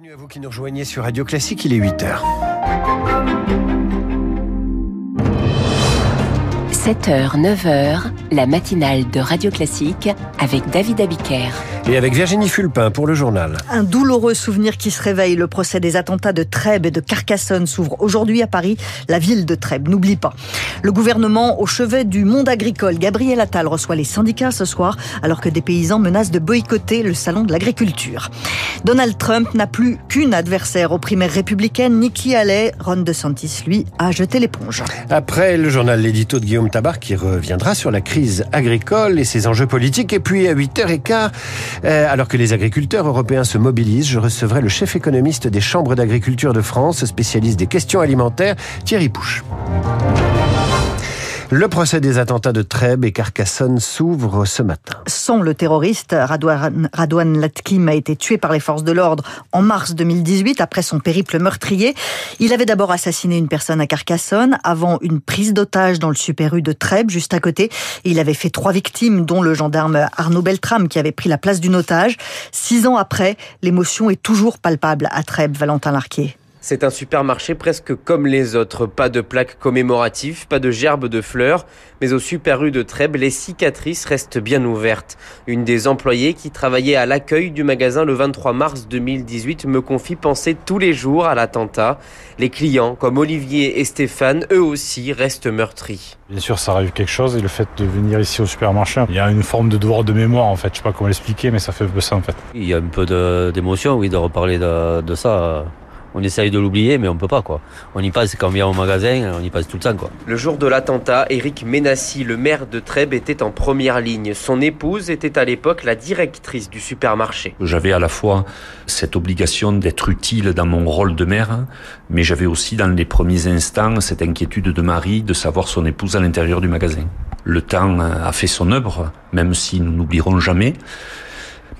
Bienvenue à vous qui nous rejoignez sur Radio Classique, il est 8h. 7h, 9h, la matinale de Radio Classique avec David Abiker. Et avec Virginie Fulpin pour le journal. Un douloureux souvenir qui se réveille. Le procès des attentats de Trèbes et de Carcassonne s'ouvre aujourd'hui à Paris, la ville de Trèbes. N'oublie pas. Le gouvernement au chevet du monde agricole. Gabriel Attal reçoit les syndicats ce soir alors que des paysans menacent de boycotter le salon de l'agriculture. Donald Trump n'a plus qu'une adversaire aux primaires républicaines, Nikki Haley. Ron DeSantis, lui, a jeté l'éponge. Après le journal L'édito de Guillaume Tabar qui reviendra sur la crise agricole et ses enjeux politiques. Et puis à 8h15, euh, alors que les agriculteurs européens se mobilisent, je recevrai le chef économiste des chambres d'agriculture de France, spécialiste des questions alimentaires, Thierry Pouche. Le procès des attentats de Trèbes et Carcassonne s'ouvre ce matin. Sans le terroriste, Radouane, Latkim a été tué par les forces de l'ordre en mars 2018 après son périple meurtrier. Il avait d'abord assassiné une personne à Carcassonne avant une prise d'otage dans le Super U de Trèbes juste à côté. Il avait fait trois victimes dont le gendarme Arnaud Beltrame qui avait pris la place d'une otage. Six ans après, l'émotion est toujours palpable à Trèbes, Valentin Larquier. C'est un supermarché presque comme les autres. Pas de plaques commémoratives, pas de gerbes de fleurs, mais au Super U de Trèbes, les cicatrices restent bien ouvertes. Une des employées qui travaillait à l'accueil du magasin le 23 mars 2018 me confie penser tous les jours à l'attentat. Les clients, comme Olivier et Stéphane, eux aussi restent meurtris. Bien sûr, ça arrive quelque chose et le fait de venir ici au supermarché, il y a une forme de devoir de mémoire en fait. Je sais pas comment l'expliquer, mais ça fait un peu ça en fait. Il y a un peu d'émotion, oui, de reparler de, de ça on essaye de l'oublier, mais on peut pas, quoi. On y passe quand on vient au magasin, on y passe tout le temps, quoi. Le jour de l'attentat, Eric Ménassi, le maire de Trèbes, était en première ligne. Son épouse était à l'époque la directrice du supermarché. J'avais à la fois cette obligation d'être utile dans mon rôle de maire, mais j'avais aussi dans les premiers instants cette inquiétude de Marie de savoir son épouse à l'intérieur du magasin. Le temps a fait son œuvre, même si nous n'oublierons jamais.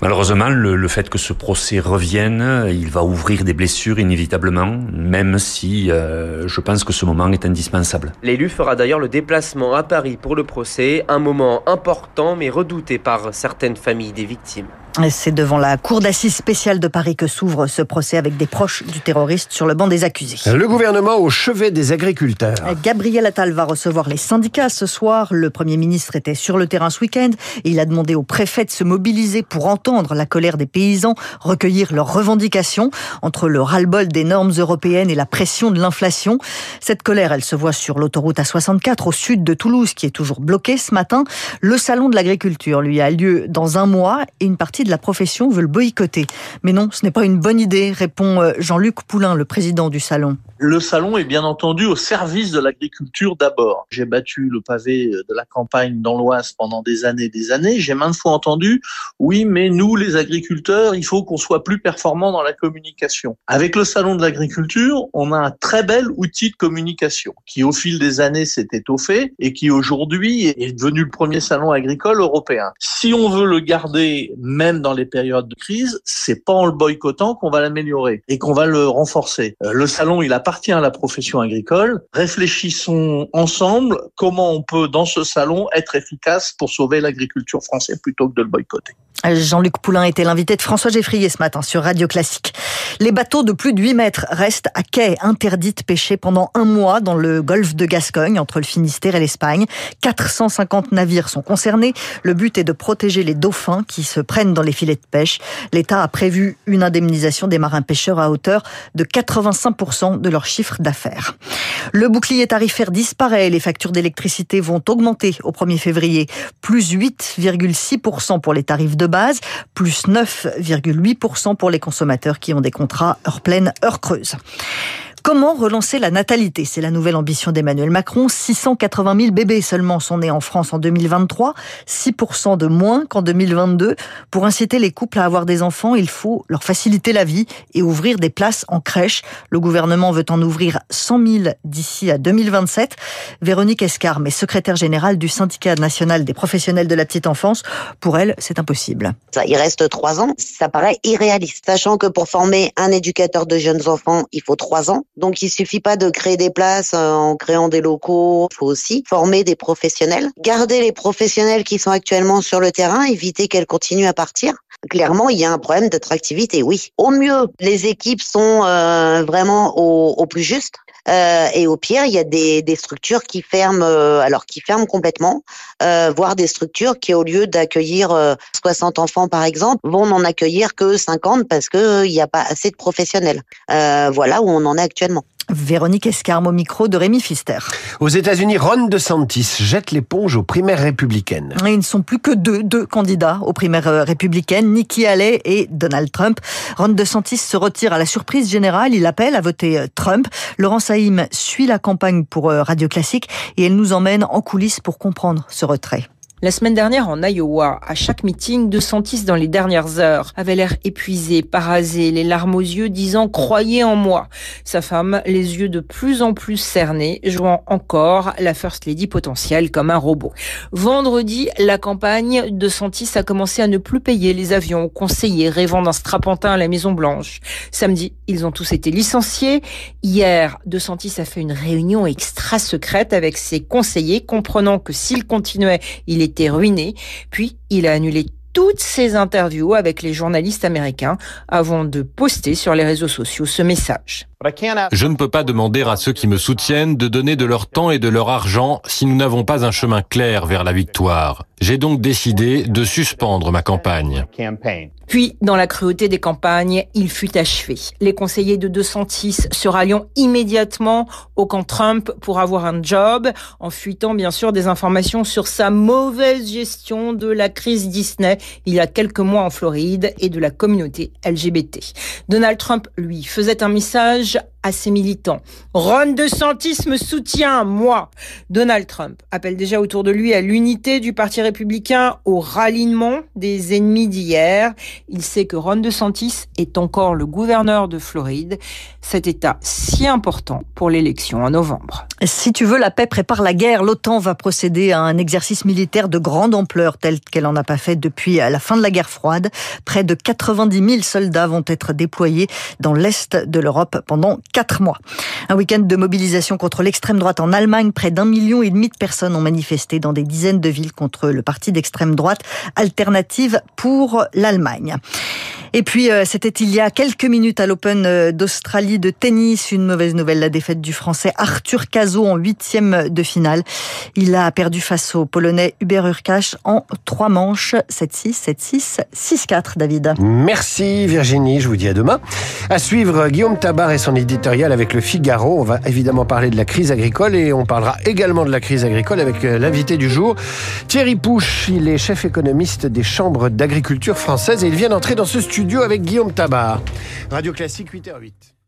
Malheureusement, le, fait que ce procès revienne, il va ouvrir des blessures inévitablement, même si euh, je pense que ce moment est indispensable. L'élu fera d'ailleurs le déplacement à Paris pour le procès, un moment important mais redouté par certaines familles des victimes. C'est devant la cour d'assises spéciale de Paris que s'ouvre ce procès avec des proches du terroriste sur le banc des accusés. Le gouvernement au chevet des agriculteurs. Gabriel Attal va recevoir les syndicats ce soir. Le Premier ministre était sur le terrain ce week-end il a demandé au préfet de se mobiliser pour entendre la colère des paysans, recueillir leurs revendications entre le ras-le-bol des normes européennes et la pression de l'inflation. Cette colère, elle se voit sur l'autoroute A64 au sud de Toulouse qui est toujours bloquée ce matin. Le salon de l'agriculture, lui, a lieu dans un mois et une partie de la profession veut le boycotter. Mais non, ce n'est pas une bonne idée, répond Jean-Luc Poulain, le président du salon. Le salon est bien entendu au service de l'agriculture d'abord. J'ai battu le pavé de la campagne dans l'Oise pendant des années et des années. J'ai maintes fois entendu, oui, mais nous, les agriculteurs, il faut qu'on soit plus performants dans la communication. Avec le salon de l'agriculture, on a un très bel outil de communication qui, au fil des années, s'est étoffé et qui aujourd'hui est devenu le premier salon agricole européen. Si on veut le garder, même dans les périodes de crise, c'est pas en le boycottant qu'on va l'améliorer et qu'on va le renforcer. Le salon, il a appartient à la profession agricole. Réfléchissons ensemble comment on peut, dans ce salon, être efficace pour sauver l'agriculture française plutôt que de le boycotter. Jean-Luc Poulain était l'invité de François Geffrier ce matin sur Radio Classique. Les bateaux de plus de 8 mètres restent à quai, interdits de pêcher pendant un mois dans le golfe de Gascogne, entre le Finistère et l'Espagne. 450 navires sont concernés. Le but est de protéger les dauphins qui se prennent dans les filets de pêche. L'État a prévu une indemnisation des marins pêcheurs à hauteur de 85% de leur chiffre d'affaires. Le bouclier tarifaire disparaît. Les factures d'électricité vont augmenter au 1er février. Plus 8,6% pour les tarifs de base, plus 9,8% pour les consommateurs qui ont des contrats heure pleine, heure creuse. Comment relancer la natalité? C'est la nouvelle ambition d'Emmanuel Macron. 680 000 bébés seulement sont nés en France en 2023, 6% de moins qu'en 2022. Pour inciter les couples à avoir des enfants, il faut leur faciliter la vie et ouvrir des places en crèche. Le gouvernement veut en ouvrir 100 000 d'ici à 2027. Véronique Escarme est secrétaire générale du syndicat national des professionnels de la petite enfance. Pour elle, c'est impossible. Il reste trois ans. Ça paraît irréaliste, sachant que pour former un éducateur de jeunes enfants, il faut trois ans. Donc il suffit pas de créer des places en créant des locaux, il faut aussi former des professionnels, garder les professionnels qui sont actuellement sur le terrain, éviter qu'elles continuent à partir. clairement, il y a un problème d'attractivité, oui. Au mieux, les équipes sont euh, vraiment au, au, plus juste. Euh, et au pire, il y a des, des structures qui ferment, euh, alors qui ferment complètement, euh, voire des structures qui, au lieu d'accueillir 60 enfants par exemple, vont n'en accueillir que 50 parce que il n'y a pas assez de professionnels. voilà où on en est actuellement. Véronique Escarme au micro de Rémi Fister. Aux États-Unis, Ron DeSantis jette l'éponge aux primaires républicaines. ils ne sont plus que deux, deux candidats aux primaires euh, républicaines, Nikki Haley et Donald Trump. Ron DeSantis se retire à la surprise générale. Il appelle à voter euh, Trump. Laurent Saïm suit la campagne pour euh, Radio Classique et elle nous emmène en coulisses pour comprendre ce retrait. La semaine dernière en Iowa, à chaque meeting, De Santis dans les dernières heures avait l'air épuisé, parasé, les larmes aux yeux, disant croyez en moi. Sa femme, les yeux de plus en plus cernés, jouant encore la First Lady potentielle comme un robot. Vendredi, la campagne de Santis a commencé à ne plus payer les avions aux conseillers rêvant d'un strapontin à la Maison Blanche. Samedi, ils ont tous été licenciés. Hier, De Santis a fait une réunion extra secrète avec ses conseillers, comprenant que s'il continuait, il ruiné. Puis, il a annulé toutes ses interviews avec les journalistes américains avant de poster sur les réseaux sociaux ce message. Je ne peux pas demander à ceux qui me soutiennent de donner de leur temps et de leur argent si nous n'avons pas un chemin clair vers la victoire. J'ai donc décidé de suspendre ma campagne. Puis, dans la cruauté des campagnes, il fut achevé. Les conseillers de 206 se ralliant immédiatement au camp Trump pour avoir un job, en fuitant bien sûr des informations sur sa mauvaise gestion de la crise Disney il y a quelques mois en Floride et de la communauté LGBT. Donald Trump, lui, faisait un message âge à ses militants. Ron DeSantis me soutient, moi. Donald Trump appelle déjà autour de lui à l'unité du Parti républicain, au ralliement des ennemis d'hier. Il sait que Ron DeSantis est encore le gouverneur de Floride, cet État si important pour l'élection en novembre. Si tu veux, la paix prépare la guerre. L'OTAN va procéder à un exercice militaire de grande ampleur, tel qu'elle n'en a pas fait depuis la fin de la guerre froide. Près de 90 000 soldats vont être déployés dans l'Est de l'Europe pendant quatre mois. Un week-end de mobilisation contre l'extrême droite en Allemagne. Près d'un million et demi de personnes ont manifesté dans des dizaines de villes contre le parti d'extrême droite Alternative pour l'Allemagne. Et puis, euh, c'était il y a quelques minutes à l'Open euh, d'Australie de tennis. Une mauvaise nouvelle, la défaite du Français Arthur Cazot en huitième de finale. Il a perdu face au Polonais Hubert Urkash en trois manches. 7-6, 7-6, 6-4, David. Merci Virginie, je vous dis à demain. À suivre Guillaume Tabar et son avec le Figaro. On va évidemment parler de la crise agricole et on parlera également de la crise agricole avec euh, l'invité du jour, Thierry Pouche. Il est chef économiste des chambres d'agriculture françaises et il vient d'entrer dans ce studio avec Guillaume Tabar. Radio Classique 8h08.